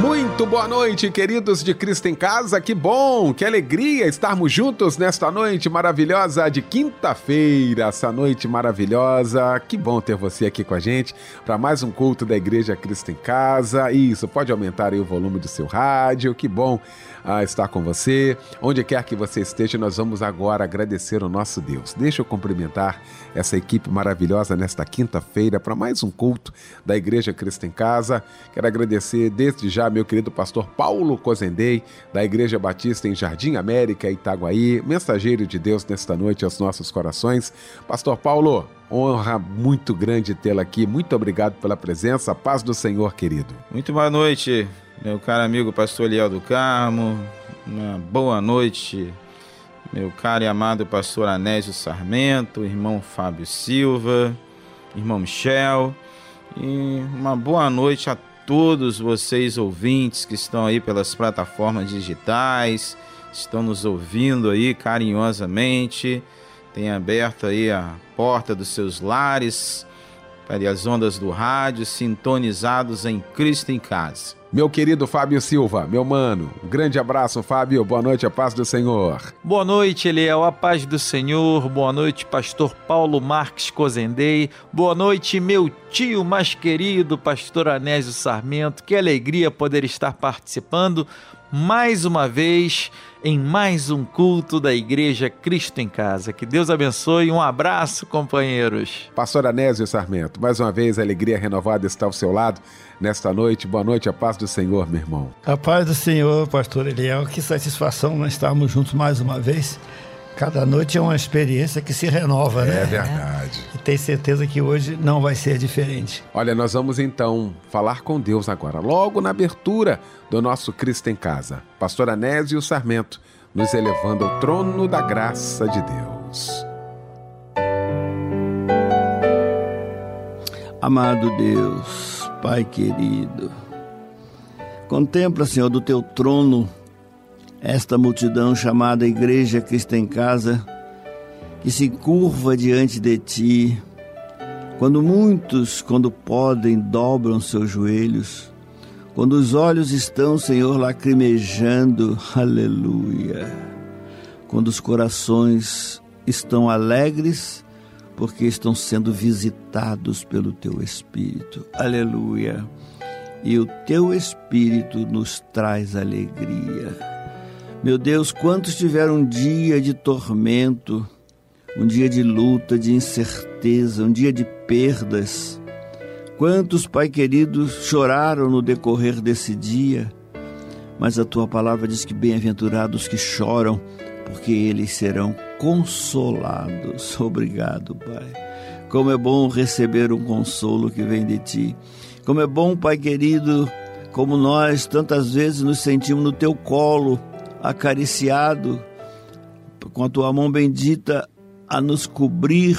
Muito boa noite, queridos de Cristo em Casa. Que bom, que alegria estarmos juntos nesta noite maravilhosa de quinta-feira. Essa noite maravilhosa. Que bom ter você aqui com a gente para mais um culto da Igreja Cristo em Casa. Isso, pode aumentar aí o volume do seu rádio. Que bom a estar com você. Onde quer que você esteja, nós vamos agora agradecer o nosso Deus. Deixa eu cumprimentar essa equipe maravilhosa nesta quinta-feira para mais um culto da Igreja Cristo em Casa. Quero agradecer desde já meu querido pastor Paulo Cozendei, da Igreja Batista em Jardim América, Itaguaí, mensageiro de Deus nesta noite aos nossos corações. Pastor Paulo, honra muito grande tê-lo aqui. Muito obrigado pela presença. Paz do Senhor, querido. Muito boa noite, meu caro amigo pastor Eliel do Carmo, uma boa noite, meu caro e amado pastor Anésio Sarmento, irmão Fábio Silva, irmão Michel, e uma boa noite a todos vocês ouvintes que estão aí pelas plataformas digitais, estão nos ouvindo aí carinhosamente, tem aberto aí a porta dos seus lares para as ondas do rádio, sintonizados em Cristo em Casa. Meu querido Fábio Silva, meu mano, um grande abraço, Fábio. Boa noite, a paz do Senhor. Boa noite, Eliel, a paz do Senhor. Boa noite, pastor Paulo Marques Cozendei. Boa noite, meu tio mais querido, pastor Anésio Sarmento. Que alegria poder estar participando mais uma vez em mais um culto da Igreja Cristo em Casa. Que Deus abençoe. Um abraço, companheiros. Pastor Anésio Sarmento, mais uma vez a alegria renovada está ao seu lado nesta noite. Boa noite, a paz do Senhor, meu irmão. A paz do Senhor, pastor Eliel. Que satisfação nós estarmos juntos mais uma vez. Cada noite é uma experiência que se renova, é né? É verdade. E tenho certeza que hoje não vai ser diferente. Olha, nós vamos então falar com Deus agora, logo na abertura do nosso Cristo em Casa. Pastor Anésio Sarmento, nos elevando ao trono da graça de Deus. Amado Deus, Pai querido, contempla, Senhor, do teu trono esta multidão chamada Igreja Cristo em Casa, que se curva diante de ti, quando muitos, quando podem, dobram seus joelhos, quando os olhos estão, Senhor, lacrimejando, aleluia, quando os corações estão alegres, porque estão sendo visitados pelo teu Espírito, aleluia, e o teu Espírito nos traz alegria. Meu Deus, quantos tiveram um dia de tormento, um dia de luta, de incerteza, um dia de perdas. Quantos, Pai querido, choraram no decorrer desse dia, mas a tua palavra diz que bem-aventurados que choram, porque eles serão consolados. Obrigado, Pai. Como é bom receber um consolo que vem de ti. Como é bom, Pai querido, como nós tantas vezes nos sentimos no teu colo acariciado com a tua mão bendita a nos cobrir,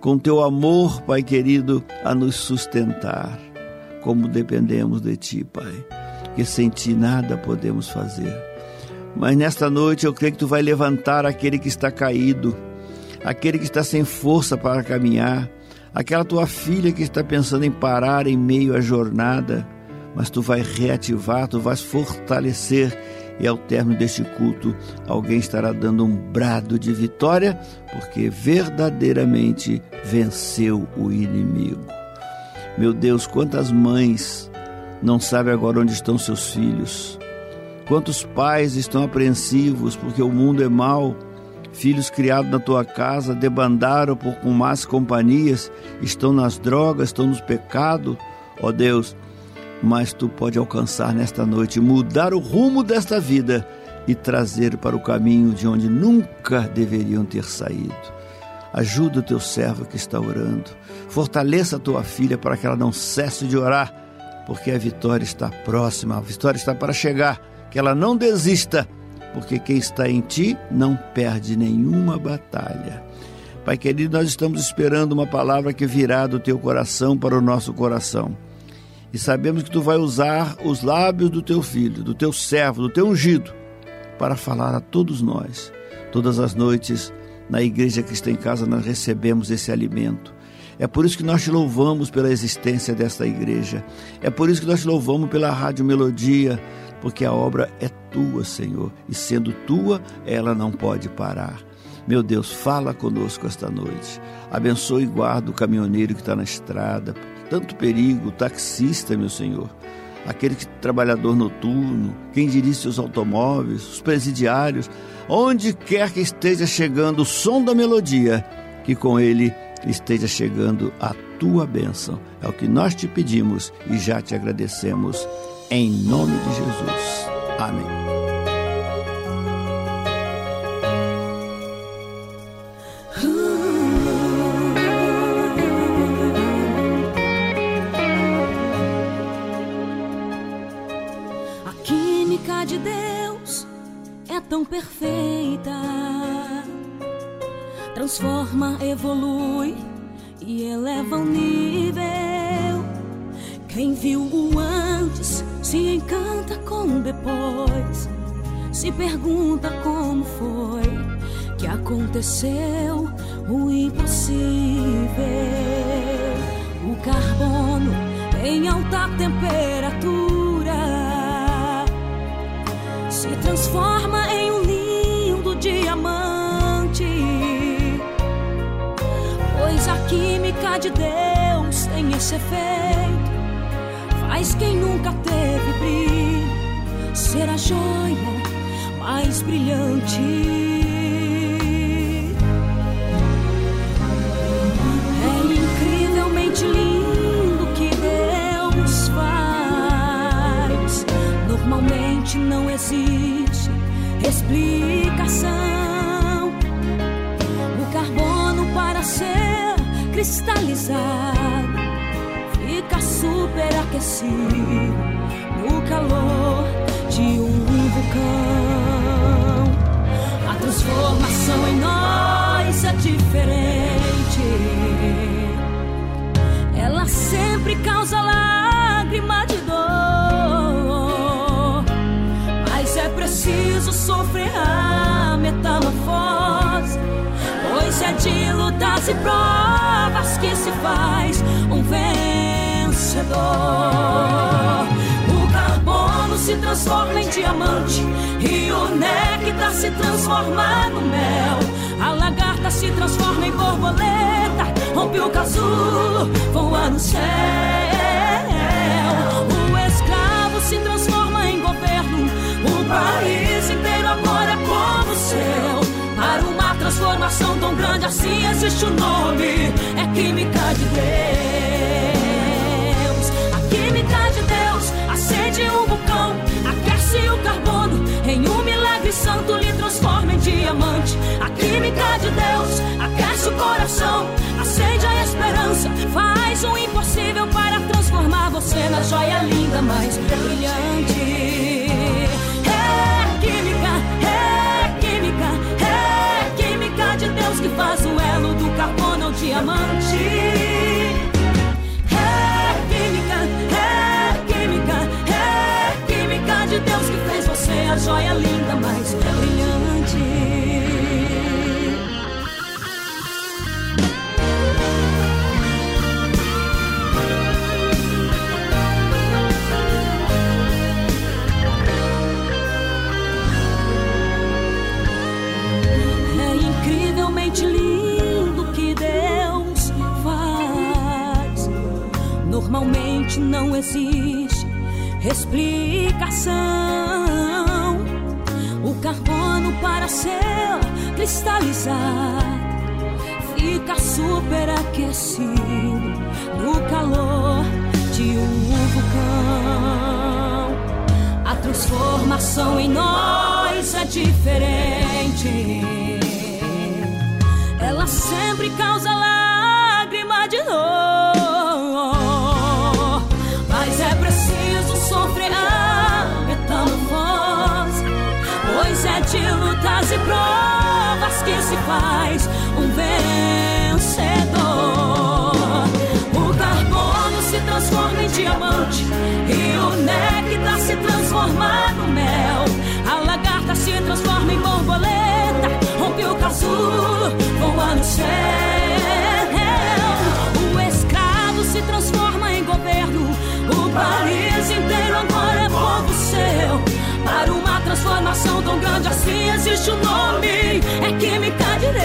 com teu amor, Pai querido, a nos sustentar, como dependemos de ti, Pai, que sem ti nada podemos fazer. Mas nesta noite eu creio que tu vai levantar aquele que está caído, aquele que está sem força para caminhar, aquela tua filha que está pensando em parar em meio à jornada, mas tu vai reativar, tu vais fortalecer e ao término deste culto, alguém estará dando um brado de vitória, porque verdadeiramente venceu o inimigo. Meu Deus, quantas mães não sabem agora onde estão seus filhos? Quantos pais estão apreensivos porque o mundo é mau? Filhos criados na tua casa debandaram por com más companhias, estão nas drogas, estão nos pecados. Ó oh Deus, mas tu pode alcançar nesta noite, mudar o rumo desta vida e trazer para o caminho de onde nunca deveriam ter saído. Ajuda o teu servo que está orando. Fortaleça a tua filha para que ela não cesse de orar, porque a vitória está próxima, a vitória está para chegar. Que ela não desista, porque quem está em ti não perde nenhuma batalha. Pai querido, nós estamos esperando uma palavra que virá do teu coração para o nosso coração. E sabemos que tu vai usar os lábios do teu filho, do teu servo, do teu ungido, para falar a todos nós. Todas as noites, na igreja que está em casa, nós recebemos esse alimento. É por isso que nós te louvamos pela existência desta igreja. É por isso que nós te louvamos pela Rádio Melodia, porque a obra é tua, Senhor, e sendo tua, ela não pode parar. Meu Deus, fala conosco esta noite. Abençoe e guarda o caminhoneiro que está na estrada. Tanto perigo, o taxista, meu Senhor. Aquele que, trabalhador noturno, quem dirige seus automóveis, os presidiários, onde quer que esteja chegando o som da melodia, que com ele esteja chegando a tua bênção. É o que nós te pedimos e já te agradecemos. Em nome de Jesus. Amém. Pergunta como foi que aconteceu o impossível. O carbono em alta temperatura se transforma em um lindo diamante. Pois a química de Deus tem esse efeito faz quem nunca teve brilho ser a joia mais brilhante. É incrivelmente lindo o que Deus faz. Normalmente não existe explicação. O carbono para ser cristalizado fica superaquecido no calor de um vulcão. Transformação em nós é diferente. Ela sempre causa lágrima de dor, mas é preciso sofrer a metamorfose. Pois é de lutas e provas que se faz um vencedor. Se transforma em diamante e o néctar se transforma no mel. A lagarta se transforma em borboleta, rompe o casulo, voa no céu. O escravo se transforma em governo, o país inteiro agora é como o céu. Para uma transformação tão grande assim existe o um nome, é química de Deus. Aquece o carbono, em um milagre santo lhe transforma em diamante. A química de Deus aquece o coração, acende a esperança, faz o impossível para transformar você na joia linda mais brilhante. É química, é química, é química de Deus que faz o elo do carbono ao diamante. Joia linda mais brilhante. É. Normalmente não existe explicação. Carbono para ser cristalizado fica superaquecido no calor de um vulcão. A transformação em nós é diferente. Ela sempre causa lágrima de dor. De lutas e provas que se faz um vencedor. O carbono se transforma em diamante e o néctar se transforma no mel. A lagarta se transforma em borboleta, rompe o casulo, voa no céu. Uma transformação tão grande assim existe um nome, é química de Deus.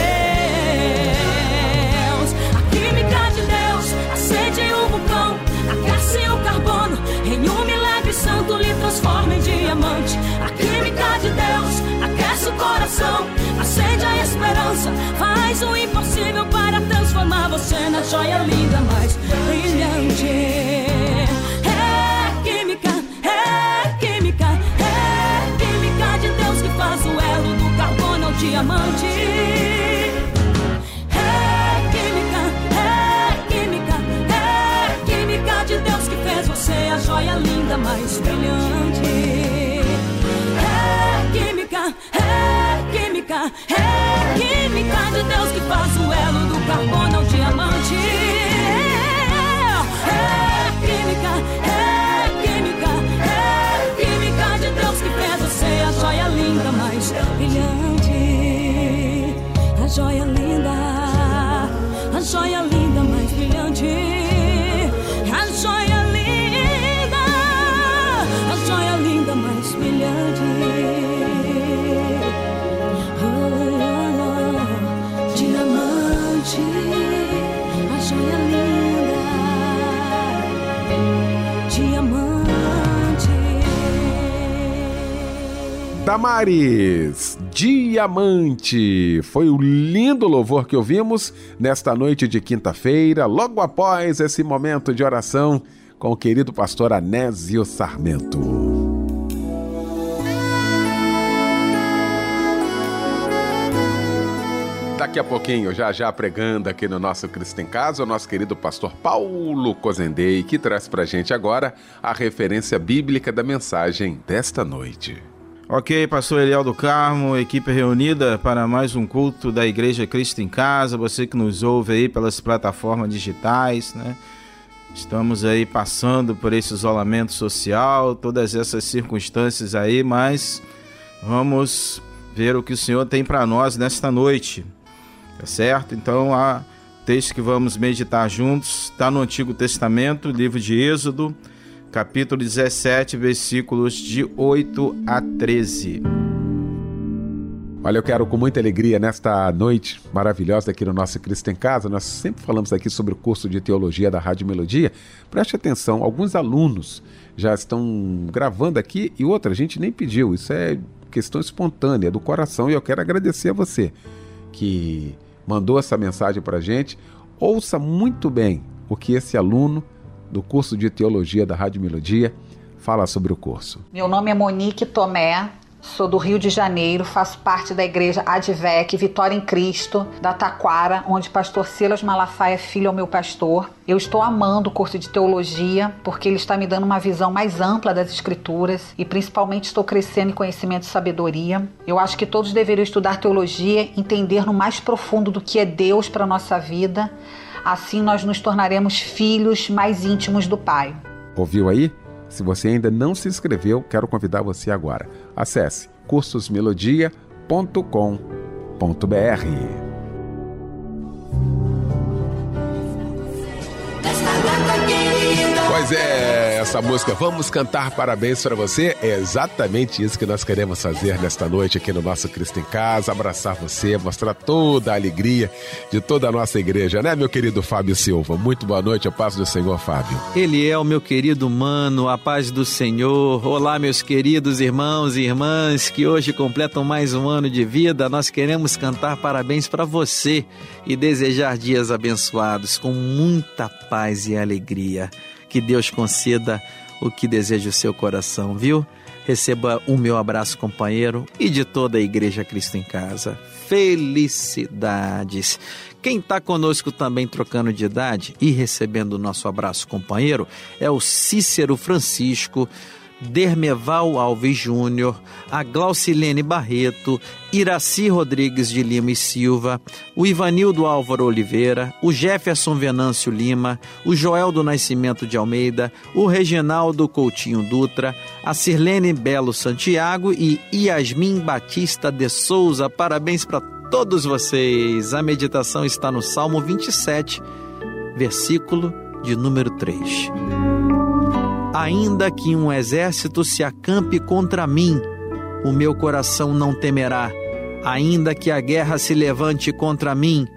A química de Deus acende o vulcão, aquece o carbono, em um milagre santo lhe transforma em diamante. A química de Deus aquece o coração, acende a esperança, faz o impossível para transformar você na joia linda mais brilhante. Diamante. É química, é química, é química de Deus que fez você a joia linda mais brilhante. É química, é química, é química de Deus que faz o elo do carbono ao diamante. É química, é química, é química de Deus que fez você a joia linda mais brilhante. Damares, Diamante. Foi o lindo louvor que ouvimos nesta noite de quinta-feira, logo após esse momento de oração com o querido pastor Anésio Sarmento. Daqui a pouquinho, já já pregando aqui no nosso Cristo em Casa, o nosso querido pastor Paulo Cozendei, que traz pra gente agora a referência bíblica da mensagem desta noite. Ok, pastor Eliel do Carmo, equipe reunida para mais um culto da Igreja Cristo em Casa, você que nos ouve aí pelas plataformas digitais, né? Estamos aí passando por esse isolamento social, todas essas circunstâncias aí, mas vamos ver o que o Senhor tem para nós nesta noite, tá certo? Então, a texto que vamos meditar juntos está no Antigo Testamento, livro de Êxodo, capítulo 17, versículos de 8 a 13. Olha, eu quero com muita alegria nesta noite maravilhosa aqui no nosso Cristo em Casa. Nós sempre falamos aqui sobre o curso de teologia da Rádio Melodia. Preste atenção, alguns alunos já estão gravando aqui e outra, a gente nem pediu. Isso é questão espontânea do coração e eu quero agradecer a você que mandou essa mensagem para a gente. Ouça muito bem o que esse aluno do curso de teologia da Rádio Melodia fala sobre o curso. Meu nome é Monique Tomé, sou do Rio de Janeiro, faço parte da igreja Advec Vitória em Cristo, da Taquara, onde pastor Silas Malafaia Filho é o meu pastor. Eu estou amando o curso de teologia porque ele está me dando uma visão mais ampla das escrituras e principalmente estou crescendo em conhecimento e sabedoria. Eu acho que todos deveriam estudar teologia, entender no mais profundo do que é Deus para nossa vida. Assim nós nos tornaremos filhos mais íntimos do Pai. Ouviu aí? Se você ainda não se inscreveu, quero convidar você agora. Acesse cursosmelodia.com.br. Pois é, essa música Vamos Cantar Parabéns para você é exatamente isso que nós queremos fazer nesta noite aqui no nosso Cristo em Casa, abraçar você, mostrar toda a alegria de toda a nossa igreja, né, meu querido Fábio Silva? Muito boa noite, a paz do Senhor, Fábio. Ele é o meu querido mano, a paz do Senhor. Olá, meus queridos irmãos e irmãs que hoje completam mais um ano de vida. Nós queremos cantar parabéns para você e desejar dias abençoados com muita paz e alegria. Que Deus conceda o que deseja o seu coração, viu? Receba o meu abraço, companheiro, e de toda a Igreja Cristo em Casa. Felicidades! Quem está conosco também trocando de idade e recebendo o nosso abraço, companheiro, é o Cícero Francisco, Dermeval Alves Júnior, a Glaucilene Barreto, Iraci Rodrigues de Lima e Silva, o Ivanildo Álvaro Oliveira, o Jefferson Venâncio Lima, o Joel do Nascimento de Almeida, o Reginaldo Coutinho Dutra, a Sirlene Belo Santiago e Yasmin Batista de Souza. Parabéns para todos vocês. A meditação está no Salmo 27, versículo de número 3 ainda que um exército se acampe contra mim, o meu coração não temerá. Ainda que a guerra se levante contra mim,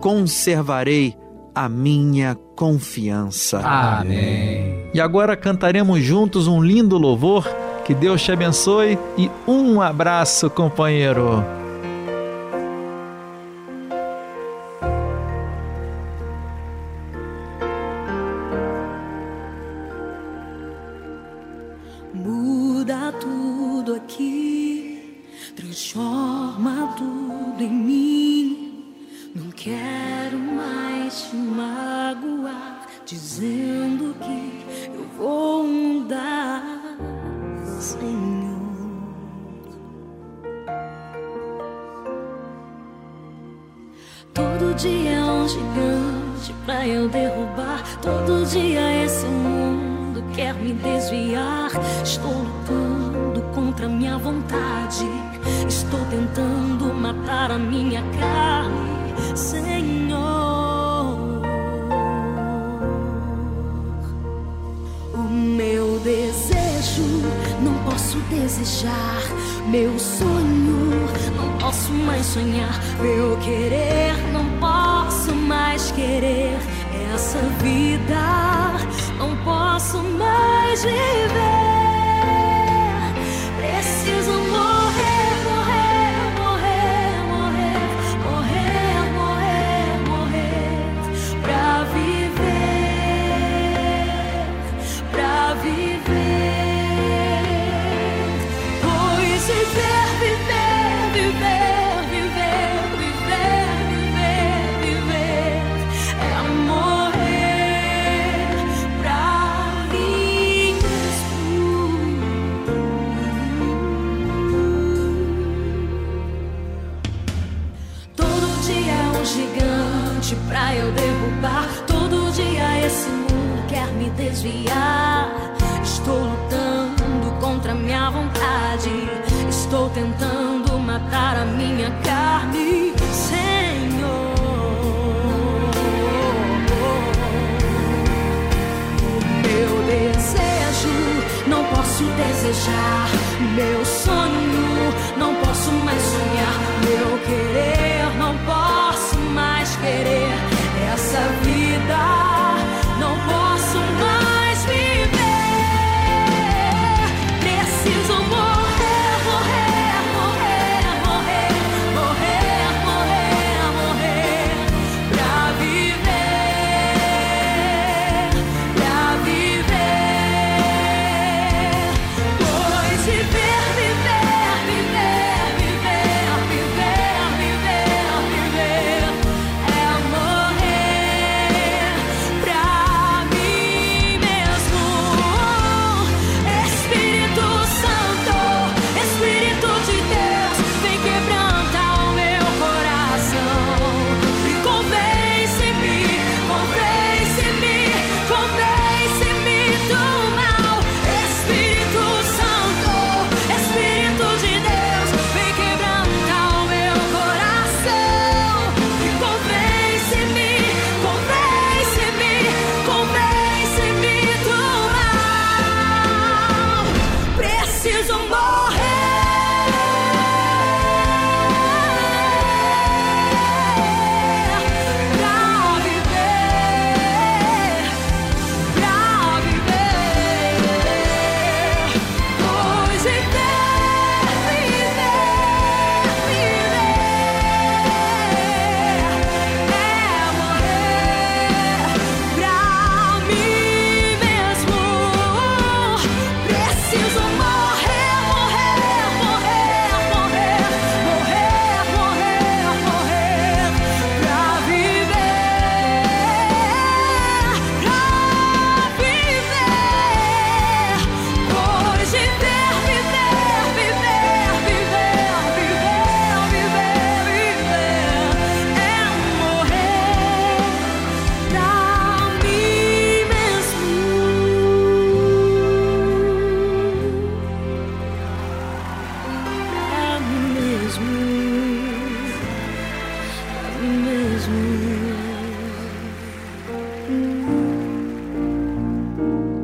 conservarei a minha confiança. Amém. E agora cantaremos juntos um lindo louvor. Que Deus te abençoe e um abraço, companheiro.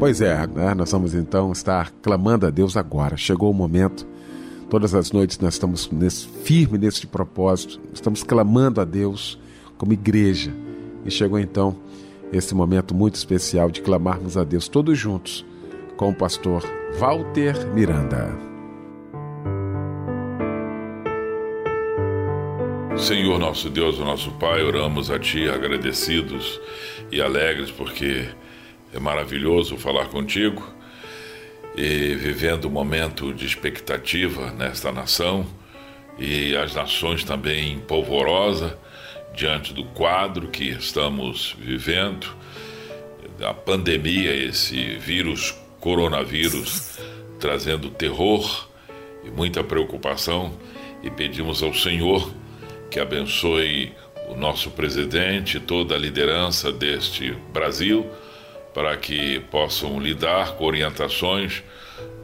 Pois é, né? nós vamos então estar clamando a Deus agora. Chegou o momento. Todas as noites nós estamos nesse, firme propósito, estamos clamando a Deus como igreja. E chegou então esse momento muito especial de clamarmos a Deus todos juntos com o pastor Walter Miranda. Senhor nosso Deus, nosso Pai, oramos a Ti agradecidos e alegres porque é maravilhoso falar contigo e vivendo um momento de expectativa nesta nação e as nações também polvorosa diante do quadro que estamos vivendo, a pandemia, esse vírus coronavírus trazendo terror e muita preocupação. E pedimos ao Senhor que abençoe o nosso presidente, toda a liderança deste Brasil, para que possam lidar com orientações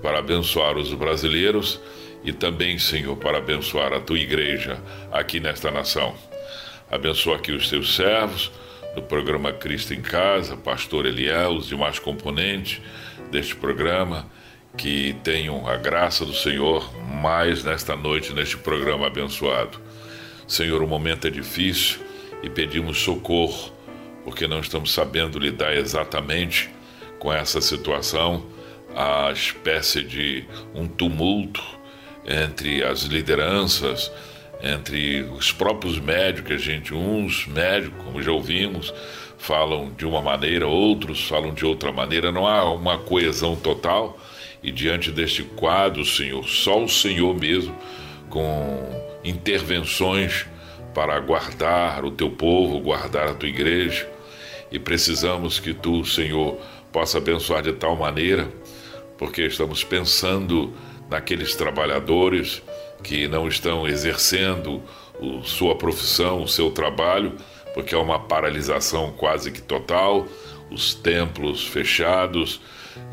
para abençoar os brasileiros e também, Senhor, para abençoar a tua igreja aqui nesta nação. Abençoa aqui os teus servos do programa Cristo em Casa, pastor Eliel, os demais componentes deste programa, que tenham a graça do Senhor mais nesta noite, neste programa abençoado. Senhor, o momento é difícil e pedimos socorro, porque não estamos sabendo lidar exatamente com essa situação, a espécie de um tumulto entre as lideranças, entre os próprios médicos, a gente, uns médicos, como já ouvimos, falam de uma maneira, outros falam de outra maneira, não há uma coesão total. E diante deste quadro, Senhor, só o Senhor mesmo, com intervenções para guardar o teu povo, guardar a tua igreja. E precisamos que tu, Senhor, possa abençoar de tal maneira, porque estamos pensando naqueles trabalhadores que não estão exercendo o, sua profissão, o seu trabalho, porque há uma paralisação quase que total, os templos fechados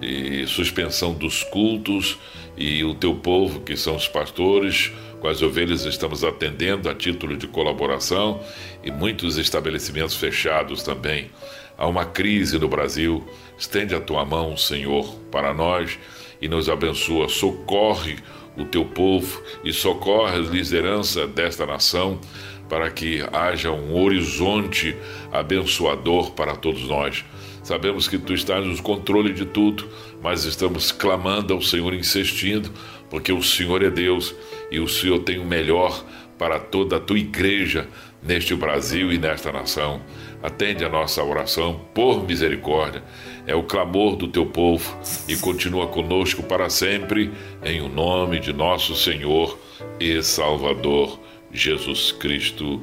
e suspensão dos cultos e o teu povo, que são os pastores, com as ovelhas estamos atendendo a título de colaboração e muitos estabelecimentos fechados também. Há uma crise no Brasil. Estende a tua mão, Senhor, para nós e nos abençoa. Socorre o teu povo e socorre a liderança desta nação para que haja um horizonte abençoador para todos nós. Sabemos que tu estás no controle de tudo, mas estamos clamando ao Senhor, insistindo, porque o Senhor é Deus e o Senhor tem o melhor para toda a tua igreja neste Brasil e nesta nação. Atende a nossa oração por misericórdia. É o clamor do teu povo e continua conosco para sempre, em o nome de nosso Senhor e Salvador Jesus Cristo,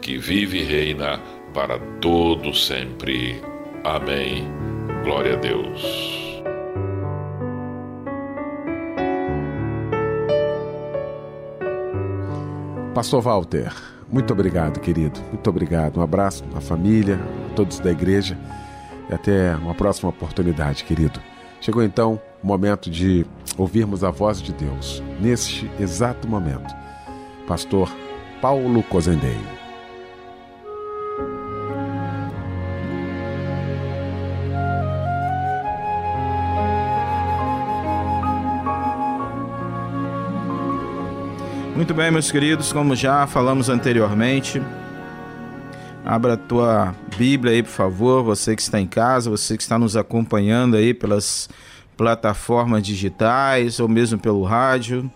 que vive e reina para todo sempre. Amém. Glória a Deus. Pastor Walter, muito obrigado, querido. Muito obrigado. Um abraço à família, a todos da igreja e até uma próxima oportunidade, querido. Chegou então o momento de ouvirmos a voz de Deus, neste exato momento. Pastor Paulo Cozendei. Muito bem, meus queridos, como já falamos anteriormente, abra a tua Bíblia aí, por favor, você que está em casa, você que está nos acompanhando aí pelas plataformas digitais ou mesmo pelo rádio.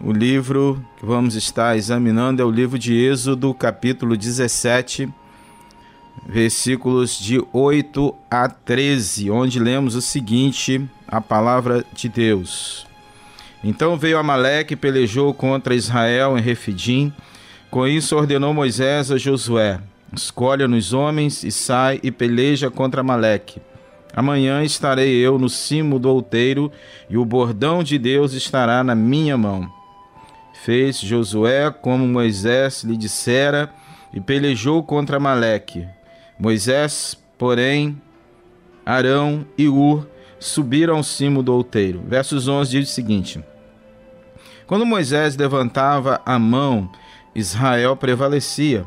O livro que vamos estar examinando é o livro de Êxodo, capítulo 17, versículos de 8 a 13, onde lemos o seguinte: a palavra de Deus. Então veio Amaleque e pelejou contra Israel em Refidim. Com isso ordenou Moisés a Josué: Escolha nos homens e sai e peleja contra Amaleque. Amanhã estarei eu no cimo do outeiro e o bordão de Deus estará na minha mão. Fez Josué como Moisés lhe dissera e pelejou contra Amaleque. Moisés, porém, Arão e Ur subiram ao cimo do outeiro. Versos 11 diz o seguinte: quando Moisés levantava a mão, Israel prevalecia.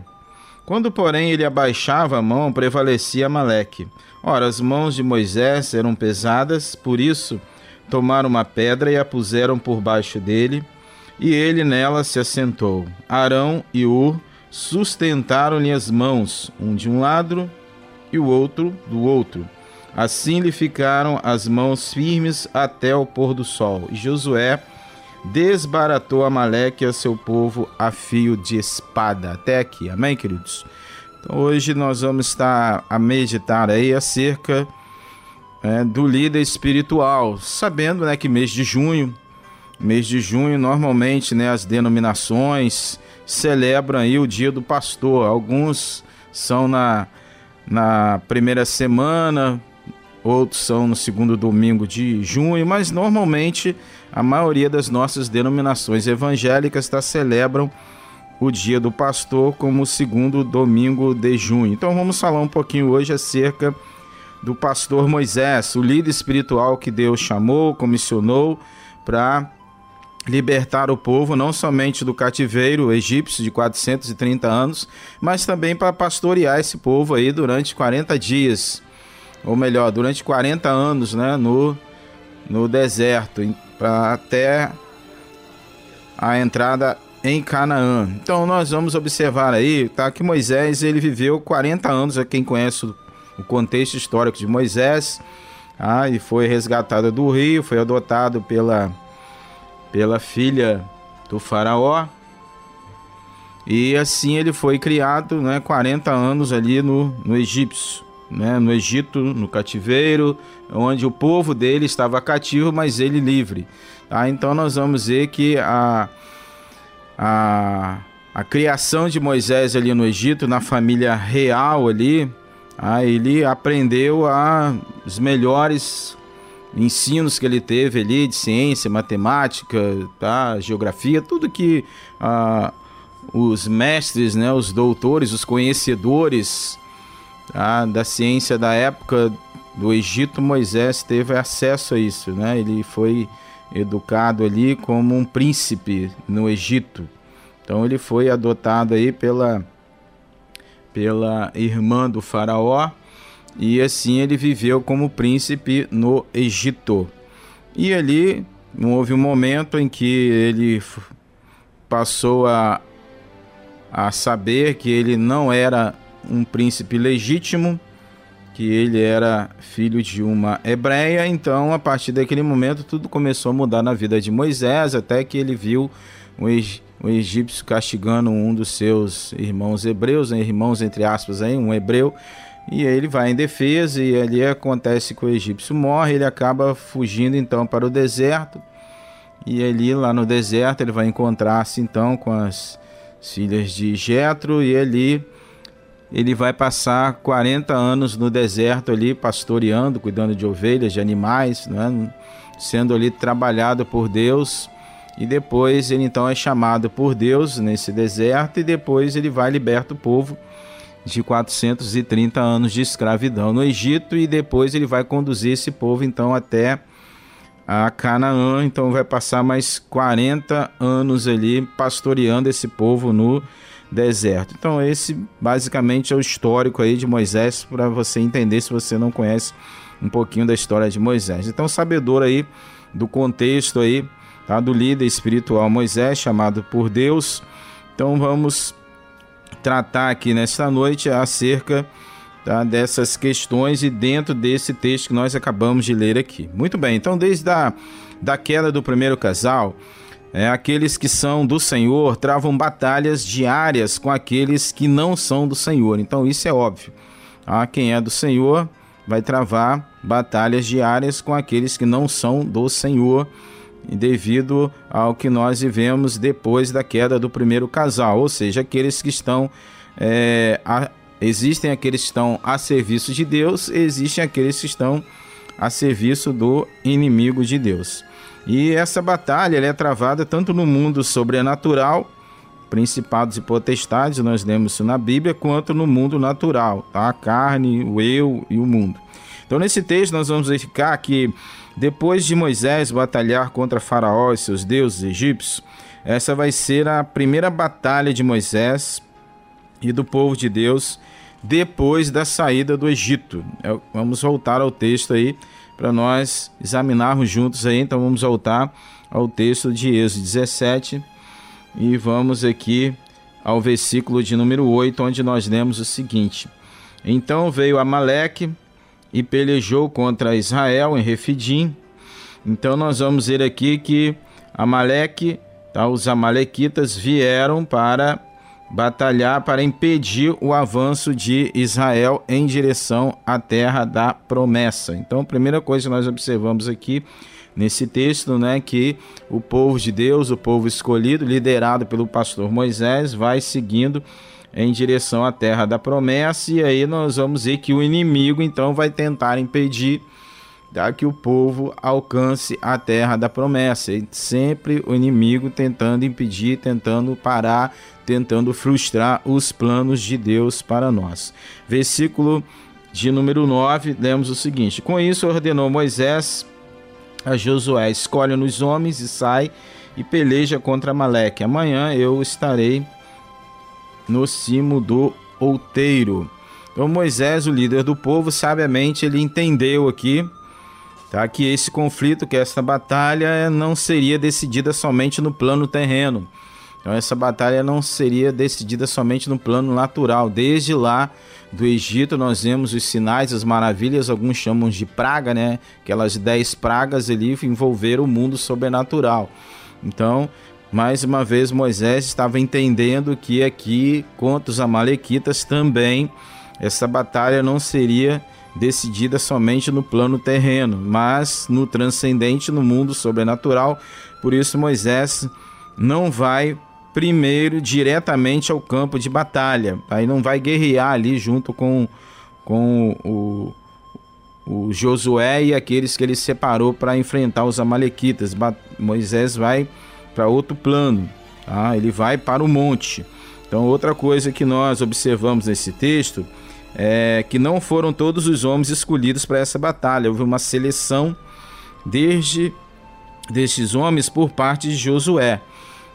Quando, porém, ele abaixava a mão, prevalecia Amaleque. Ora, as mãos de Moisés eram pesadas, por isso tomaram uma pedra e a puseram por baixo dele, e ele nela se assentou. Arão e Ur sustentaram-lhe as mãos, um de um lado e o outro do outro. Assim lhe ficaram as mãos firmes até o pôr do sol. E Josué desbaratou Amaleque e a seu povo a fio de espada. Até aqui, amém, queridos? Então, hoje nós vamos estar a meditar aí acerca é, do líder espiritual, sabendo né, que mês de junho, mês de junho, normalmente né, as denominações celebram aí o dia do pastor. Alguns são na, na primeira semana, outros são no segundo domingo de junho, mas normalmente a maioria das nossas denominações evangélicas tá, celebram o dia do pastor como o segundo domingo de junho. Então vamos falar um pouquinho hoje acerca do pastor Moisés, o líder espiritual que Deus chamou, comissionou para libertar o povo não somente do cativeiro egípcio de 430 anos, mas também para pastorear esse povo aí durante 40 dias, ou melhor, durante 40 anos, né, no no deserto, até a entrada em Canaã. Então nós vamos observar aí, tá, que Moisés ele viveu 40 anos, a quem conhece o contexto histórico de Moisés, ah, e foi resgatado do rio, foi adotado pela pela filha do faraó. E assim ele foi criado, né, 40 anos ali no, no Egípcio, né, no Egito, no cativeiro, onde o povo dele estava cativo, mas ele livre. Tá? Então nós vamos ver que a, a, a criação de Moisés ali no Egito, na família real ali, ah, ele aprendeu a, os melhores ensinos que ele teve ali de ciência, matemática, tá, geografia, tudo que ah, os mestres, né, os doutores, os conhecedores tá, da ciência da época do Egito, Moisés teve acesso a isso, né? Ele foi educado ali como um príncipe no Egito. Então ele foi adotado aí pela pela irmã do faraó e assim ele viveu como príncipe no Egito. E ali houve um momento em que ele passou a, a saber que ele não era um príncipe legítimo, que ele era filho de uma hebreia. Então, a partir daquele momento, tudo começou a mudar na vida de Moisés, até que ele viu um, egípcio castigando um dos seus irmãos hebreus, né? irmãos entre aspas, aí, um hebreu, e ele vai em defesa e ali acontece que o egípcio morre, ele acaba fugindo então para o deserto. E ali lá no deserto ele vai encontrar-se então com as filhas de Jetro e ali ele vai passar 40 anos no deserto ali pastoreando, cuidando de ovelhas, de animais, né? sendo ali trabalhado por Deus. E depois ele então é chamado por Deus nesse deserto e depois ele vai liberta o povo de 430 anos de escravidão no Egito e depois ele vai conduzir esse povo então até a Canaã, então vai passar mais 40 anos ali pastoreando esse povo no deserto. Então esse basicamente é o histórico aí de Moisés para você entender se você não conhece um pouquinho da história de Moisés. Então sabedor aí do contexto aí, tá? do líder espiritual Moisés chamado por Deus. Então vamos tratar aqui nesta noite acerca tá, dessas questões e dentro desse texto que nós acabamos de ler aqui. Muito bem, então desde a da queda do primeiro casal, é, aqueles que são do Senhor travam batalhas diárias com aqueles que não são do Senhor. Então isso é óbvio. Tá? Quem é do Senhor vai travar batalhas diárias com aqueles que não são do Senhor devido ao que nós vivemos depois da queda do primeiro casal, ou seja, aqueles que estão é, a, existem aqueles que estão a serviço de Deus, existem aqueles que estão a serviço do inimigo de Deus. E essa batalha é travada tanto no mundo sobrenatural, principados e potestades, nós lemos isso na Bíblia, quanto no mundo natural, tá? a carne, o eu e o mundo. Então, nesse texto, nós vamos verificar que depois de Moisés batalhar contra Faraó e seus deuses egípcios, essa vai ser a primeira batalha de Moisés e do povo de Deus depois da saída do Egito. É, vamos voltar ao texto aí para nós examinarmos juntos aí. Então vamos voltar ao texto de Êxodo 17 e vamos aqui ao versículo de número 8, onde nós lemos o seguinte: Então veio Amaleque e pelejou contra Israel em Refidim. Então nós vamos ver aqui que Amaleque, tá, os amalequitas vieram para batalhar para impedir o avanço de Israel em direção à terra da promessa. Então, a primeira coisa que nós observamos aqui nesse texto, né, que o povo de Deus, o povo escolhido, liderado pelo pastor Moisés, vai seguindo em direção à terra da promessa, e aí nós vamos ver que o inimigo então vai tentar impedir tá, que o povo alcance a terra da promessa. E sempre o inimigo tentando impedir, tentando parar, tentando frustrar os planos de Deus para nós. Versículo de número 9, lemos o seguinte: Com isso ordenou Moisés a Josué: Escolhe nos homens e sai e peleja contra Maleque. Amanhã eu estarei no cimo do outeiro. Então Moisés, o líder do povo, sabiamente ele entendeu aqui tá, que esse conflito, que essa batalha não seria decidida somente no plano terreno, então essa batalha não seria decidida somente no plano natural. Desde lá do Egito nós vemos os sinais, as maravilhas, alguns chamam de praga, né? Aquelas dez pragas ali envolveram o mundo sobrenatural. Então, mais uma vez Moisés estava entendendo que aqui contra os amalequitas também essa batalha não seria decidida somente no plano terreno, mas no transcendente, no mundo sobrenatural. Por isso Moisés não vai primeiro diretamente ao campo de batalha. Aí não vai guerrear ali junto com, com o, o Josué e aqueles que ele separou para enfrentar os amalequitas. Moisés vai para outro plano, tá? ele vai para o monte. Então, outra coisa que nós observamos nesse texto é que não foram todos os homens escolhidos para essa batalha. Houve uma seleção desde destes homens por parte de Josué.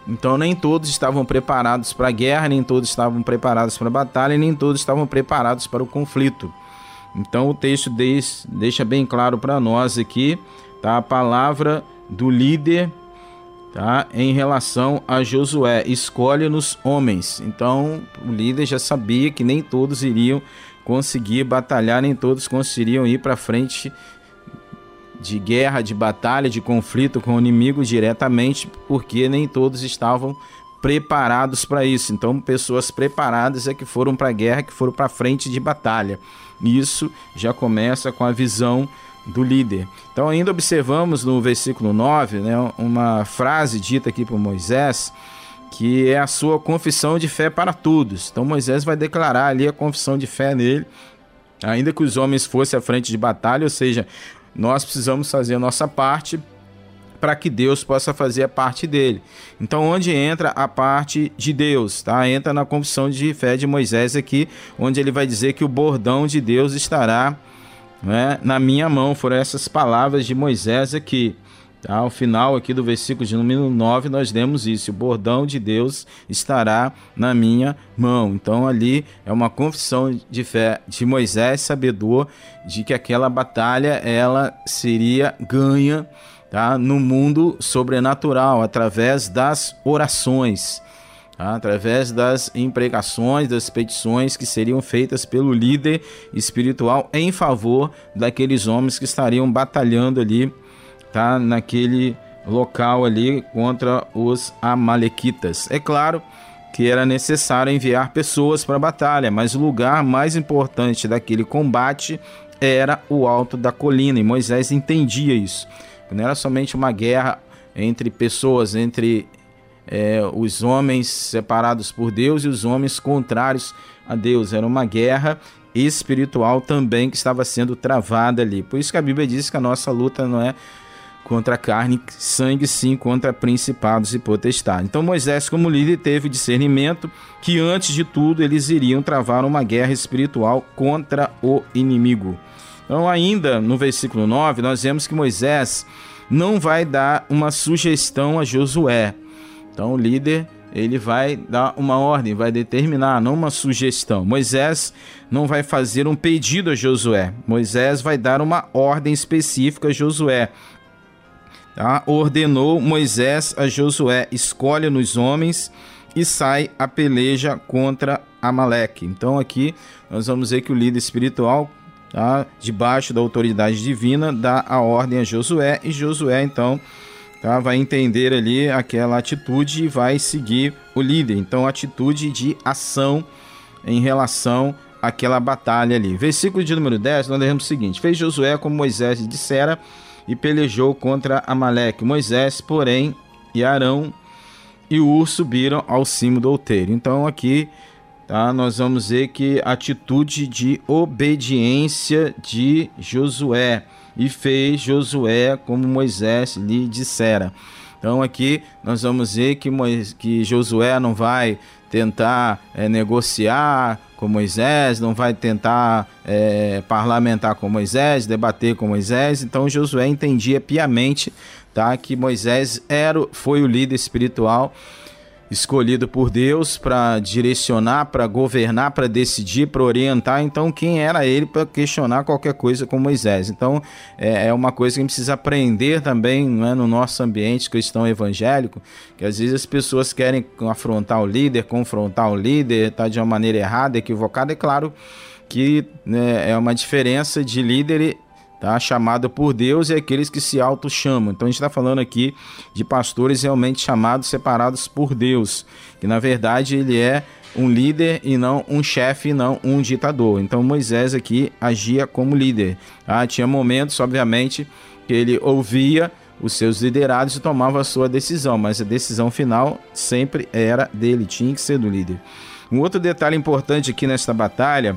Então nem todos estavam preparados para a guerra, nem todos estavam preparados para a batalha, nem todos estavam preparados para o conflito. Então o texto deixa bem claro para nós aqui, tá? A palavra do líder, tá? Em relação a Josué, escolhe nos homens. Então o líder já sabia que nem todos iriam conseguir batalhar, nem todos conseguiriam ir para frente de guerra, de batalha, de conflito com o inimigo diretamente, porque nem todos estavam preparados para isso. Então, pessoas preparadas é que foram para a guerra, que foram para frente de batalha. Isso já começa com a visão do líder. Então, ainda observamos no versículo 9, né, uma frase dita aqui por Moisés, que é a sua confissão de fé para todos. Então, Moisés vai declarar ali a confissão de fé nele, ainda que os homens fossem à frente de batalha, ou seja, nós precisamos fazer a nossa parte para que Deus possa fazer a parte dele. Então, onde entra a parte de Deus, tá? Entra na confissão de fé de Moisés aqui, onde ele vai dizer que o bordão de Deus estará né, na minha mão. Foram essas palavras de Moisés aqui. Tá? Ao final aqui do versículo de número 9, nós lemos isso: o bordão de Deus estará na minha mão. Então, ali é uma confissão de fé de Moisés, sabedor de que aquela batalha ela seria ganha tá? no mundo sobrenatural, através das orações. Tá? através das imprecações, das petições que seriam feitas pelo líder espiritual em favor daqueles homens que estariam batalhando ali tá naquele local ali contra os amalequitas. É claro que era necessário enviar pessoas para a batalha, mas o lugar mais importante daquele combate era o alto da colina, e Moisés entendia isso. Não era somente uma guerra entre pessoas, entre é, os homens separados por Deus e os homens contrários a Deus. Era uma guerra espiritual também que estava sendo travada ali. Por isso que a Bíblia diz que a nossa luta não é contra carne, sangue sim contra principados e potestades. Então Moisés, como líder, teve discernimento que antes de tudo eles iriam travar uma guerra espiritual contra o inimigo. Então, ainda no versículo 9, nós vemos que Moisés não vai dar uma sugestão a Josué. Então, o líder ele vai dar uma ordem, vai determinar, não uma sugestão. Moisés não vai fazer um pedido a Josué. Moisés vai dar uma ordem específica a Josué. Tá? Ordenou Moisés a Josué: escolhe nos homens e sai a peleja contra Amaleque. Então aqui nós vamos ver que o líder espiritual, tá, debaixo da autoridade divina, dá a ordem a Josué e Josué então tá, vai entender ali aquela atitude e vai seguir o líder. Então atitude de ação em relação àquela batalha ali. Versículo de número 10, nós lemos o seguinte: Fez Josué como Moisés dissera e pelejou contra Amaleque. Moisés, porém, e Arão e Ur subiram ao cimo do outeiro. Então aqui tá, nós vamos ver que atitude de obediência de Josué. E fez Josué como Moisés lhe dissera. Então aqui nós vamos ver que, Moisés, que Josué não vai tentar é, negociar com Moisés, não vai tentar é, parlamentar com Moisés, debater com Moisés. Então Josué entendia piamente tá? Que Moisés era, foi o líder espiritual escolhido por Deus para direcionar, para governar, para decidir, para orientar. Então, quem era ele para questionar qualquer coisa com Moisés? Então, é, é, uma coisa que a gente precisa aprender também é, no nosso ambiente cristão evangélico, que às vezes as pessoas querem afrontar o líder, confrontar o líder, tá de uma maneira errada, equivocada. É claro que né, é uma diferença de líder tá? chamado por Deus e aqueles que se auto-chamam. Então a gente está falando aqui de pastores realmente chamados, separados por Deus, que na verdade ele é um líder e não um chefe, e não um ditador. Então Moisés aqui agia como líder. Tá? Tinha momentos, obviamente, que ele ouvia os seus liderados e tomava a sua decisão, mas a decisão final sempre era dele, tinha que ser do líder. Um outro detalhe importante aqui nesta batalha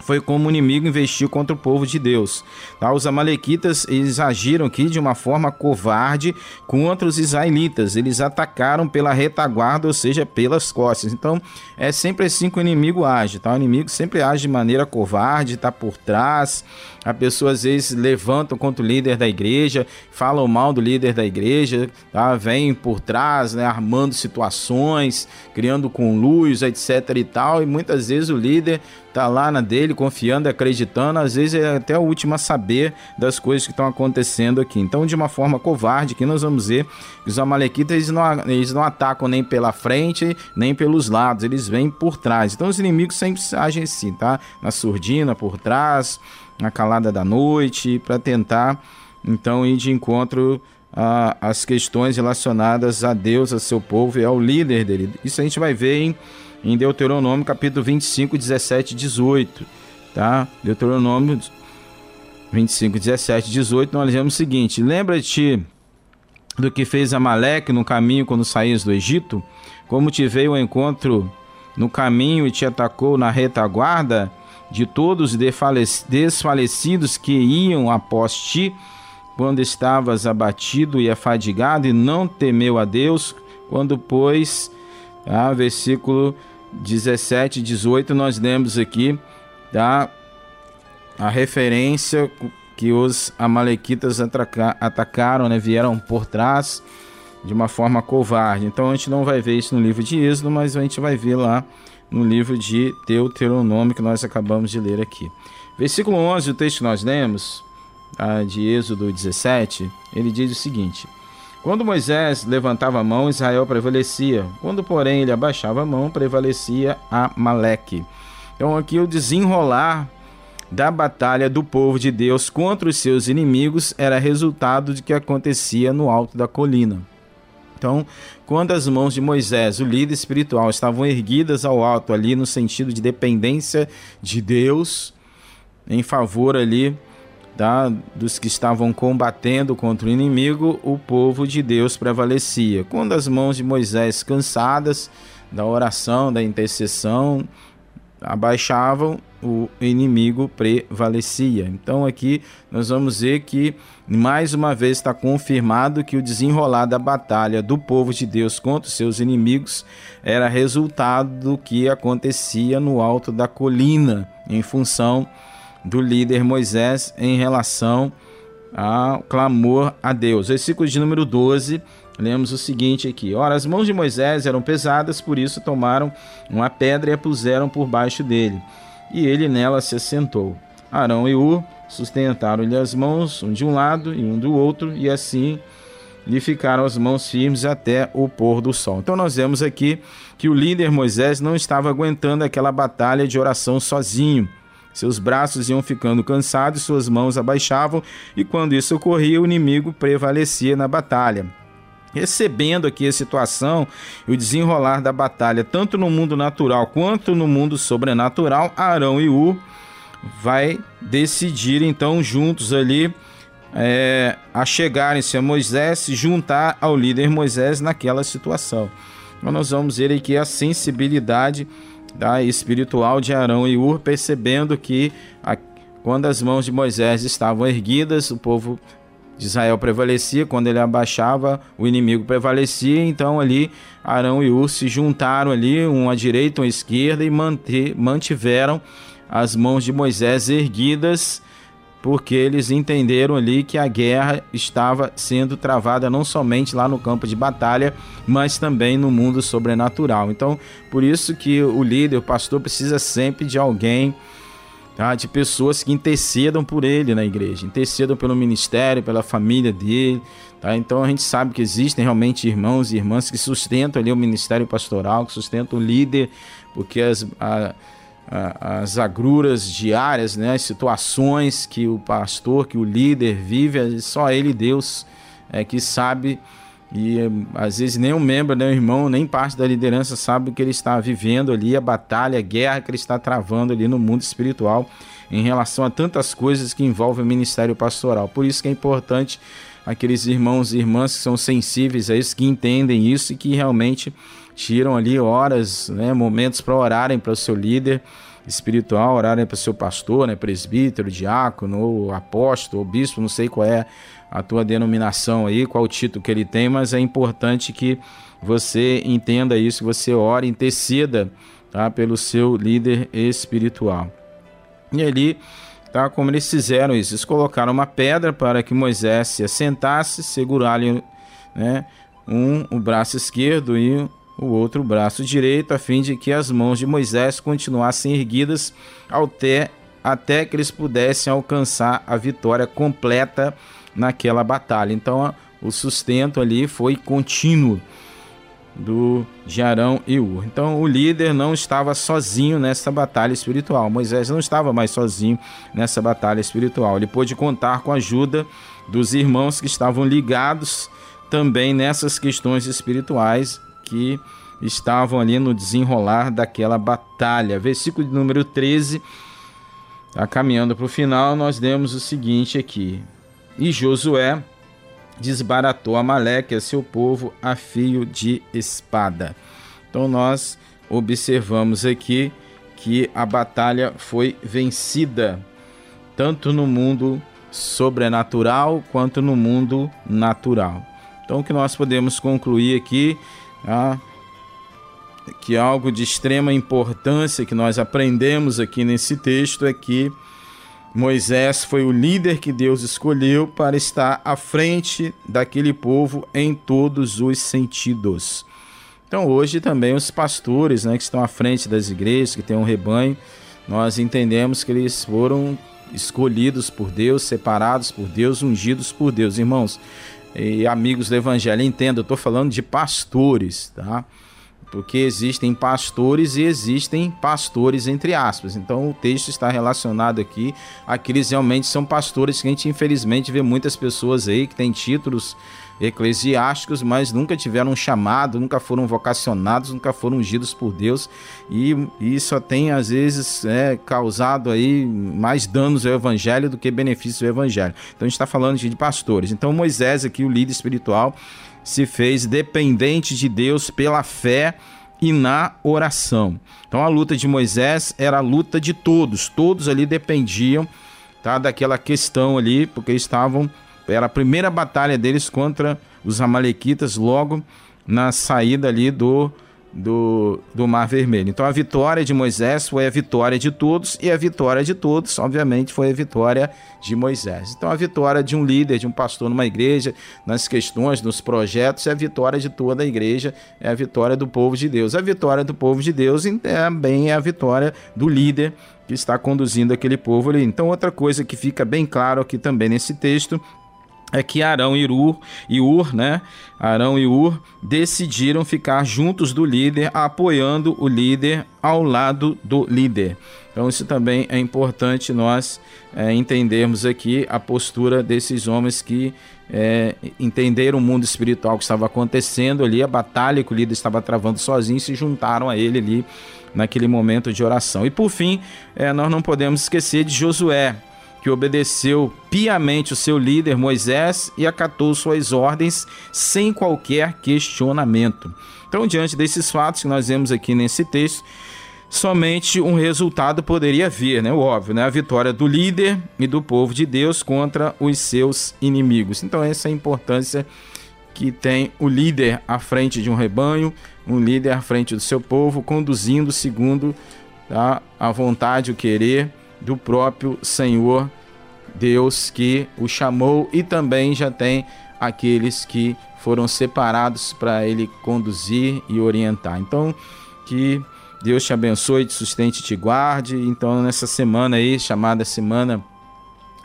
foi como o inimigo investiu contra o povo de Deus. Tá? Os amalequitas eles agiram aqui de uma forma covarde contra os israelitas. Eles atacaram pela retaguarda, ou seja, pelas costas. Então é sempre assim que o inimigo age. Tá? O inimigo sempre age de maneira covarde, está por trás. A pessoa às vezes levantam contra o líder da igreja, falam mal do líder da igreja, tá? vem por trás, né? armando situações, criando conluios, etc e tal. E muitas vezes o líder tá lá na dele, confiando, acreditando, às vezes é até o último a saber das coisas que estão acontecendo aqui. Então, de uma forma covarde, que nós vamos ver os amalequitas eles não, eles não atacam nem pela frente, nem pelos lados, eles vêm por trás. Então, os inimigos sempre agem assim, tá? Na surdina, por trás, na calada da noite, para tentar então ir de encontro às questões relacionadas a Deus, a seu povo e ao líder dele. Isso a gente vai ver em em Deuteronômio capítulo 25, 17 e 18. Tá? Deuteronômio 25, 17 e 18, nós lemos o seguinte: Lembra-te do que fez Amaleque no caminho quando saías do Egito? Como te veio ao encontro no caminho e te atacou na retaguarda? De todos os desfalecidos que iam após ti, quando estavas abatido e afadigado, e não temeu a Deus, quando, pois, ah, versículo 17 e 18, nós lemos aqui tá, a referência que os amalequitas atacaram, né, vieram por trás de uma forma covarde. Então a gente não vai ver isso no livro de Êxodo, mas a gente vai ver lá no livro de Deuteronômio que nós acabamos de ler aqui. Versículo 11, o texto que nós lemos, tá, de Êxodo 17, ele diz o seguinte: quando Moisés levantava a mão, Israel prevalecia. Quando, porém, ele abaixava a mão, prevalecia Amaleque. Então, aqui o desenrolar da batalha do povo de Deus contra os seus inimigos era resultado de que acontecia no alto da colina. Então, quando as mãos de Moisés, o líder espiritual, estavam erguidas ao alto ali no sentido de dependência de Deus, em favor ali dos que estavam combatendo contra o inimigo, o povo de Deus prevalecia. Quando as mãos de Moisés, cansadas da oração, da intercessão, abaixavam, o inimigo prevalecia. Então aqui nós vamos ver que mais uma vez está confirmado que o desenrolar da batalha do povo de Deus contra os seus inimigos era resultado do que acontecia no alto da colina, em função do líder Moisés em relação ao clamor a Deus. Versículo de número 12, lemos o seguinte aqui: Ora, as mãos de Moisés eram pesadas, por isso tomaram uma pedra e a puseram por baixo dele, e ele nela se assentou. Arão e Ur sustentaram-lhe as mãos, um de um lado e um do outro, e assim lhe ficaram as mãos firmes até o pôr do sol. Então nós vemos aqui que o líder Moisés não estava aguentando aquela batalha de oração sozinho. Seus braços iam ficando cansados, suas mãos abaixavam, e quando isso ocorria, o inimigo prevalecia na batalha. Recebendo aqui a situação e o desenrolar da batalha, tanto no mundo natural quanto no mundo sobrenatural, Arão e Ur vai decidir então juntos ali é, a chegarem-se a Moisés, se juntar ao líder Moisés naquela situação. Então nós vamos ver aqui a sensibilidade da espiritual de Arão e Ur, percebendo que a, quando as mãos de Moisés estavam erguidas, o povo de Israel prevalecia, quando ele abaixava, o inimigo prevalecia. Então ali Arão e Ur se juntaram ali, um à direita, um à esquerda, e manter, mantiveram as mãos de Moisés erguidas porque eles entenderam ali que a guerra estava sendo travada não somente lá no campo de batalha, mas também no mundo sobrenatural. Então, por isso que o líder, o pastor, precisa sempre de alguém, tá? de pessoas que intercedam por ele na igreja, intercedam pelo ministério, pela família dele. Tá? Então a gente sabe que existem realmente irmãos e irmãs que sustentam ali o ministério pastoral, que sustentam o líder, porque as. A, as agruras diárias, né, as situações que o pastor, que o líder vive, só ele, Deus, é que sabe. E às vezes nem um membro, nem um irmão, nem parte da liderança sabe o que ele está vivendo ali, a batalha, a guerra que ele está travando ali no mundo espiritual em relação a tantas coisas que envolvem o ministério pastoral. Por isso que é importante aqueles irmãos e irmãs que são sensíveis a isso, que entendem isso e que realmente tiram ali horas, né, momentos para orarem para o seu líder espiritual, orarem para o seu pastor, né, presbítero, diácono, ou apóstolo, ou bispo, não sei qual é a tua denominação aí, qual o título que ele tem, mas é importante que você entenda isso, você ore, interceda tá, pelo seu líder espiritual. E ali, tá, como eles fizeram isso, eles colocaram uma pedra para que Moisés se assentasse, segurar-lhe né, um, o braço esquerdo e o outro braço direito, a fim de que as mãos de Moisés continuassem erguidas até, até que eles pudessem alcançar a vitória completa naquela batalha. Então, o sustento ali foi contínuo do Jarão e Ur. Então, o líder não estava sozinho nessa batalha espiritual. Moisés não estava mais sozinho nessa batalha espiritual. Ele pôde contar com a ajuda dos irmãos que estavam ligados também nessas questões espirituais que estavam ali no desenrolar daquela batalha. Versículo número 13, tá caminhando para o final, nós demos o seguinte aqui: E Josué desbaratou Amaleque a seu povo a fio de espada. Então nós observamos aqui que a batalha foi vencida, tanto no mundo sobrenatural quanto no mundo natural. Então o que nós podemos concluir aqui ah, que algo de extrema importância que nós aprendemos aqui nesse texto é que Moisés foi o líder que Deus escolheu para estar à frente daquele povo em todos os sentidos. Então, hoje também os pastores né, que estão à frente das igrejas, que têm um rebanho, nós entendemos que eles foram escolhidos por Deus, separados por Deus, ungidos por Deus. Irmãos, e amigos do Evangelho, entenda, eu estou falando de pastores, tá? Porque existem pastores e existem pastores, entre aspas. Então o texto está relacionado aqui àqueles realmente são pastores que a gente infelizmente vê muitas pessoas aí que têm títulos eclesiásticos, mas nunca tiveram um chamado, nunca foram vocacionados, nunca foram ungidos por Deus e, só tem às vezes é, causado aí mais danos ao evangelho do que benefícios ao evangelho. Então a gente está falando de pastores. Então Moisés aqui, o líder espiritual, se fez dependente de Deus pela fé e na oração. Então a luta de Moisés era a luta de todos, todos ali dependiam tá, daquela questão ali, porque estavam era a primeira batalha deles contra os Amalequitas, logo na saída ali do do, do Mar Vermelho. Então a vitória de Moisés foi a vitória de todos, e a vitória de todos, obviamente, foi a vitória de Moisés. Então a vitória de um líder, de um pastor numa igreja, nas questões, nos projetos, é a vitória de toda a igreja, é a vitória do povo de Deus. A vitória do povo de Deus também é a vitória do líder que está conduzindo aquele povo ali. Então outra coisa que fica bem claro aqui também nesse texto é que Arão e Ur, e Ur, né? Arão e Ur decidiram ficar juntos do líder, apoiando o líder ao lado do líder. Então isso também é importante nós é, entendermos aqui a postura desses homens que é, entenderam o mundo espiritual que estava acontecendo ali, a batalha que o líder estava travando sozinho, se juntaram a ele ali naquele momento de oração. E por fim, é, nós não podemos esquecer de Josué, que obedeceu piamente o seu líder Moisés e acatou suas ordens sem qualquer questionamento. Então, diante desses fatos que nós vemos aqui nesse texto, somente um resultado poderia vir, né? O óbvio, né? A vitória do líder e do povo de Deus contra os seus inimigos. Então, essa é a importância que tem o líder à frente de um rebanho, um líder à frente do seu povo, conduzindo segundo tá, a vontade, o querer do próprio Senhor Deus que o chamou e também já tem aqueles que foram separados para ele conduzir e orientar. Então, que Deus te abençoe, te sustente, te guarde. Então, nessa semana aí, chamada semana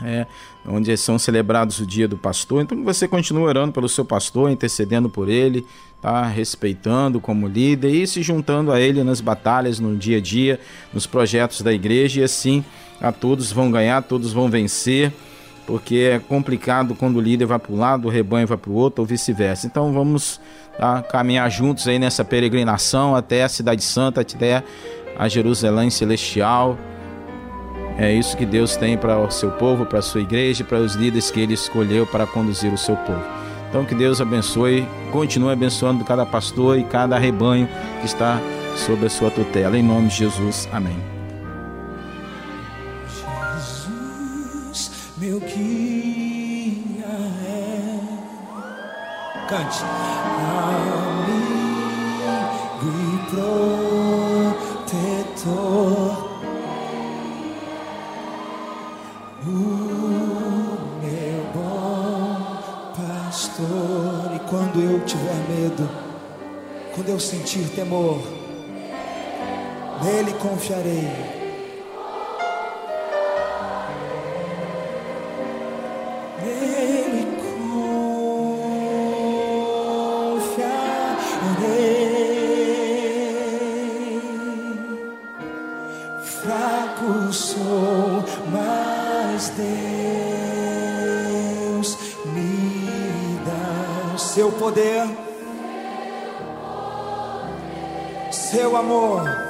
é, onde são celebrados o dia do pastor. Então você continue orando pelo seu pastor, intercedendo por ele, tá? respeitando como líder e se juntando a ele nas batalhas, no dia a dia, nos projetos da igreja e assim a todos vão ganhar, todos vão vencer, porque é complicado quando o líder vai para um lado, o rebanho vai para o outro ou vice-versa. Então vamos tá, caminhar juntos aí nessa peregrinação até a Cidade Santa, até a Jerusalém Celestial. É isso que Deus tem para o seu povo, para a sua igreja, para os líderes que ele escolheu para conduzir o seu povo. Então que Deus abençoe, continue abençoando cada pastor e cada rebanho que está sob a sua tutela. Em nome de Jesus. Amém. Meu guia é. Cante. Amigo e protetor. O meu bom pastor. E quando eu tiver medo, quando eu sentir temor, nele confiarei poder, seu amor.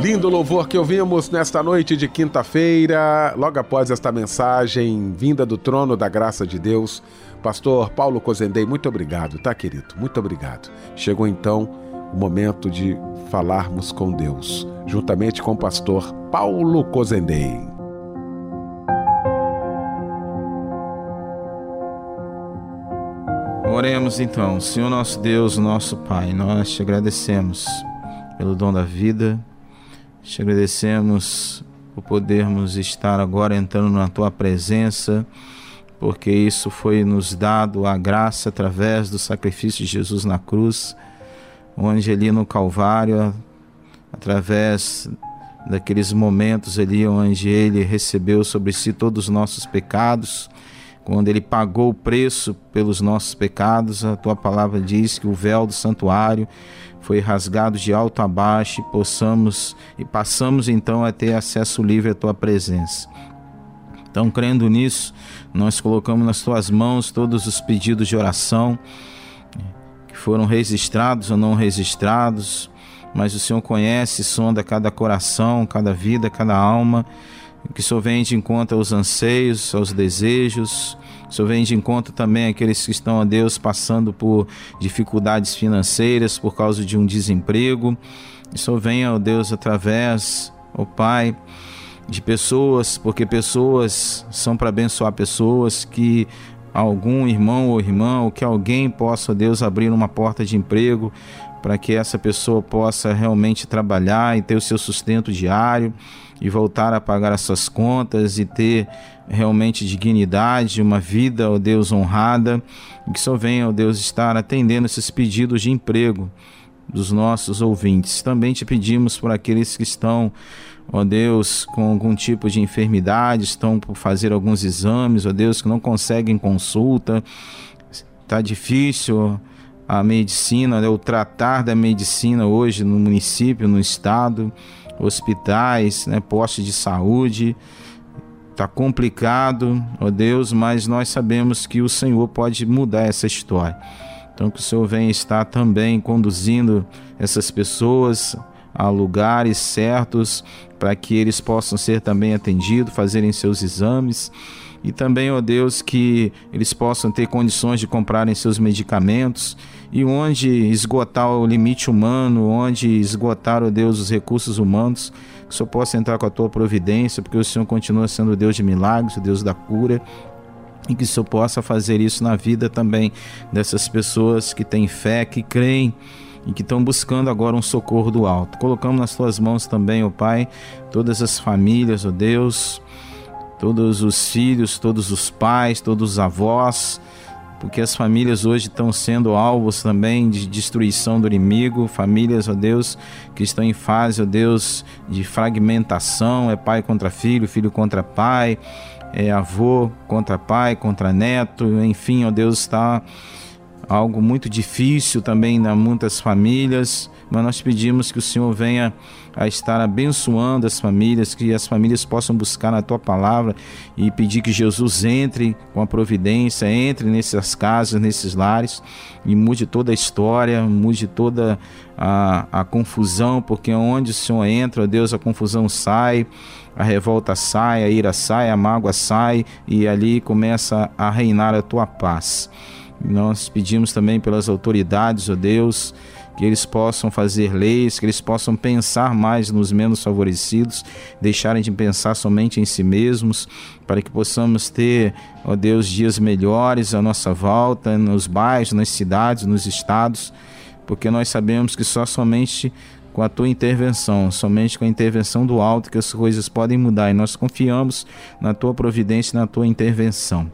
Lindo louvor que ouvimos nesta noite de quinta-feira, logo após esta mensagem vinda do trono da graça de Deus. Pastor Paulo Cozendei, muito obrigado, tá, querido? Muito obrigado. Chegou então o momento de falarmos com Deus, juntamente com o pastor Paulo Cozendei. Oremos então, Senhor nosso Deus, nosso Pai, nós te agradecemos pelo dom da vida, te agradecemos por podermos estar agora entrando na tua presença, porque isso foi nos dado a graça através do sacrifício de Jesus na cruz, onde ali no Calvário, através daqueles momentos ali onde ele recebeu sobre si todos os nossos pecados, quando ele pagou o preço pelos nossos pecados, a tua palavra diz que o véu do santuário foi rasgado de alto a baixo e possamos e passamos então a ter acesso livre à tua presença. Então, crendo nisso, nós colocamos nas tuas mãos todos os pedidos de oração que foram registrados ou não registrados, mas o Senhor conhece, sonda cada coração, cada vida, cada alma que o Senhor vem de encontro aos anseios, aos desejos. O Senhor vem de encontro também àqueles que estão, a Deus, passando por dificuldades financeiras por causa de um desemprego. O Senhor vem, ó Deus, através, ó Pai, de pessoas, porque pessoas são para abençoar pessoas que algum irmão ou irmã, ou que alguém possa, ó Deus, abrir uma porta de emprego para que essa pessoa possa realmente trabalhar e ter o seu sustento diário e voltar a pagar as suas contas e ter realmente dignidade, uma vida, ó Deus, honrada, e que só venha, ó Deus, estar atendendo esses pedidos de emprego dos nossos ouvintes. Também te pedimos por aqueles que estão, ó Deus, com algum tipo de enfermidade, estão por fazer alguns exames, ó Deus, que não conseguem consulta, está difícil a medicina, né, o tratar da medicina hoje no município, no estado, hospitais, né, postos de saúde. Está complicado, ó Deus, mas nós sabemos que o Senhor pode mudar essa história. Então, que o Senhor venha estar também conduzindo essas pessoas a lugares certos para que eles possam ser também atendidos, fazerem seus exames e também, ó Deus, que eles possam ter condições de comprarem seus medicamentos e onde esgotar o limite humano, onde esgotar, ó Deus, os recursos humanos, que o Senhor possa entrar com a tua providência, porque o Senhor continua sendo o Deus de milagres, o Deus da cura. e que o Senhor possa fazer isso na vida também dessas pessoas que têm fé, que creem e que estão buscando agora um socorro do alto. Colocamos nas tuas mãos também, ó Pai, todas as famílias, ó Deus, todos os filhos, todos os pais, todos os avós, porque as famílias hoje estão sendo alvos também de destruição do inimigo, famílias, ó Deus, que estão em fase, ó Deus, de fragmentação, é pai contra filho, filho contra pai, é avô contra pai, contra neto, enfim, ó Deus, está algo muito difícil também em muitas famílias, mas nós pedimos que o Senhor venha a estar abençoando as famílias, que as famílias possam buscar na tua palavra e pedir que Jesus entre com a providência, entre nessas casas, nesses lares e mude toda a história, mude toda a, a confusão, porque onde o Senhor entra, Deus, a confusão sai, a revolta sai, a ira sai, a mágoa sai e ali começa a reinar a tua paz. Nós pedimos também pelas autoridades, ó Deus, que eles possam fazer leis, que eles possam pensar mais nos menos favorecidos, deixarem de pensar somente em si mesmos, para que possamos ter, ó Deus, dias melhores à nossa volta, nos bairros, nas cidades, nos estados, porque nós sabemos que só somente com a tua intervenção, somente com a intervenção do alto que as coisas podem mudar e nós confiamos na tua providência e na tua intervenção.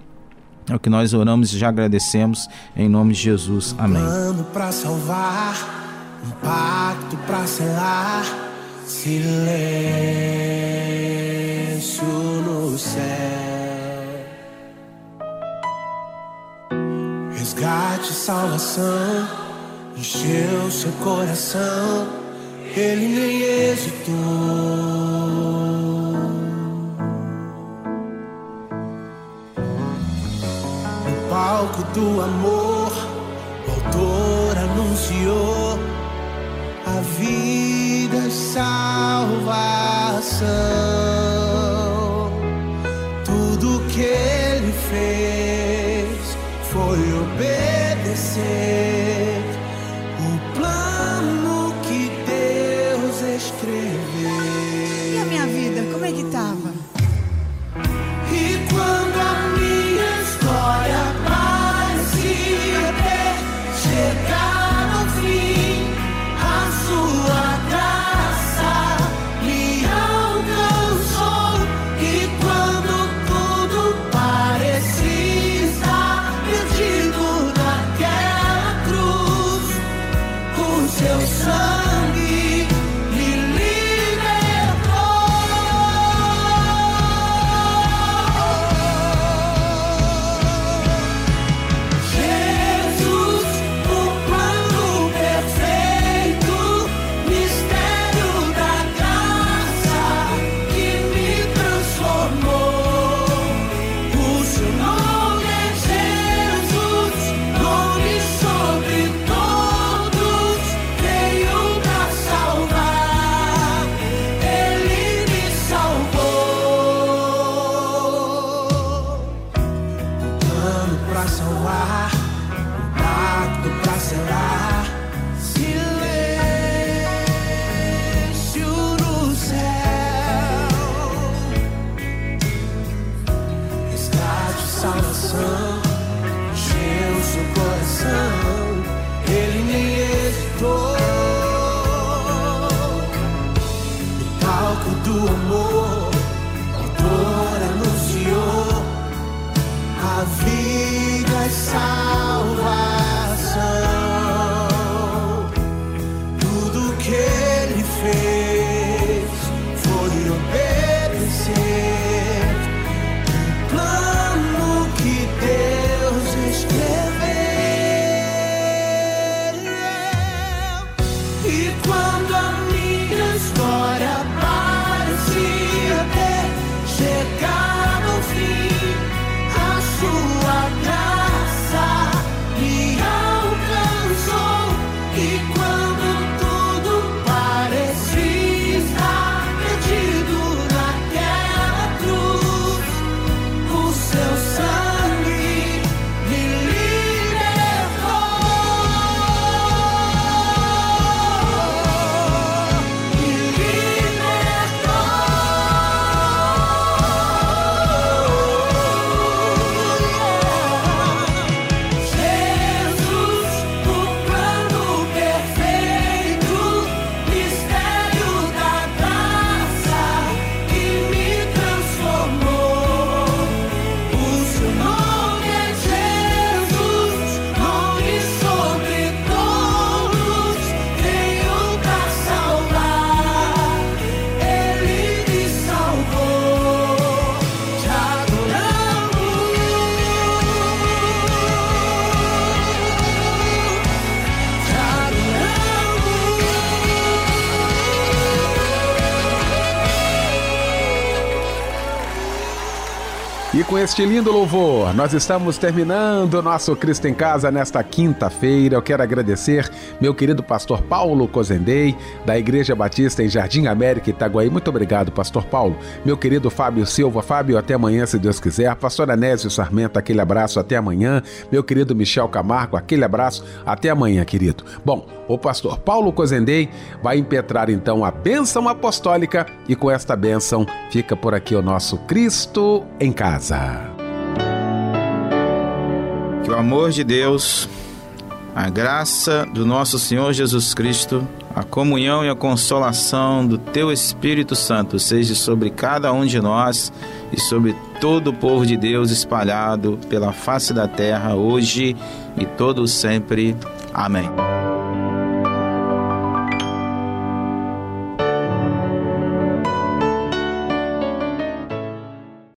É o que nós oramos e já agradecemos em nome de Jesus. Amém. Um plano para salvar, um pacto para selar, silêncio no céu. Resgate, salvação, encheu seu coração, ele nem hesitou. Palco do amor, o autor anunciou a vida salvação. Seu sangue com este lindo louvor, nós estamos terminando o nosso Cristo em Casa nesta quinta-feira. Eu quero agradecer meu querido pastor Paulo Cozendei, da Igreja Batista em Jardim América, Itaguaí. Muito obrigado, pastor Paulo. Meu querido Fábio Silva. Fábio, até amanhã, se Deus quiser. Pastor Anésio Sarmento, aquele abraço, até amanhã. Meu querido Michel Camargo, aquele abraço, até amanhã, querido. Bom, o pastor Paulo Cozendei vai impetrar então a bênção apostólica e com esta bênção fica por aqui o nosso Cristo em Casa. Que o amor de Deus, a graça do nosso Senhor Jesus Cristo, a comunhão e a consolação do Teu Espírito Santo seja sobre cada um de nós e sobre todo o povo de Deus espalhado pela face da terra, hoje e todo sempre. Amém.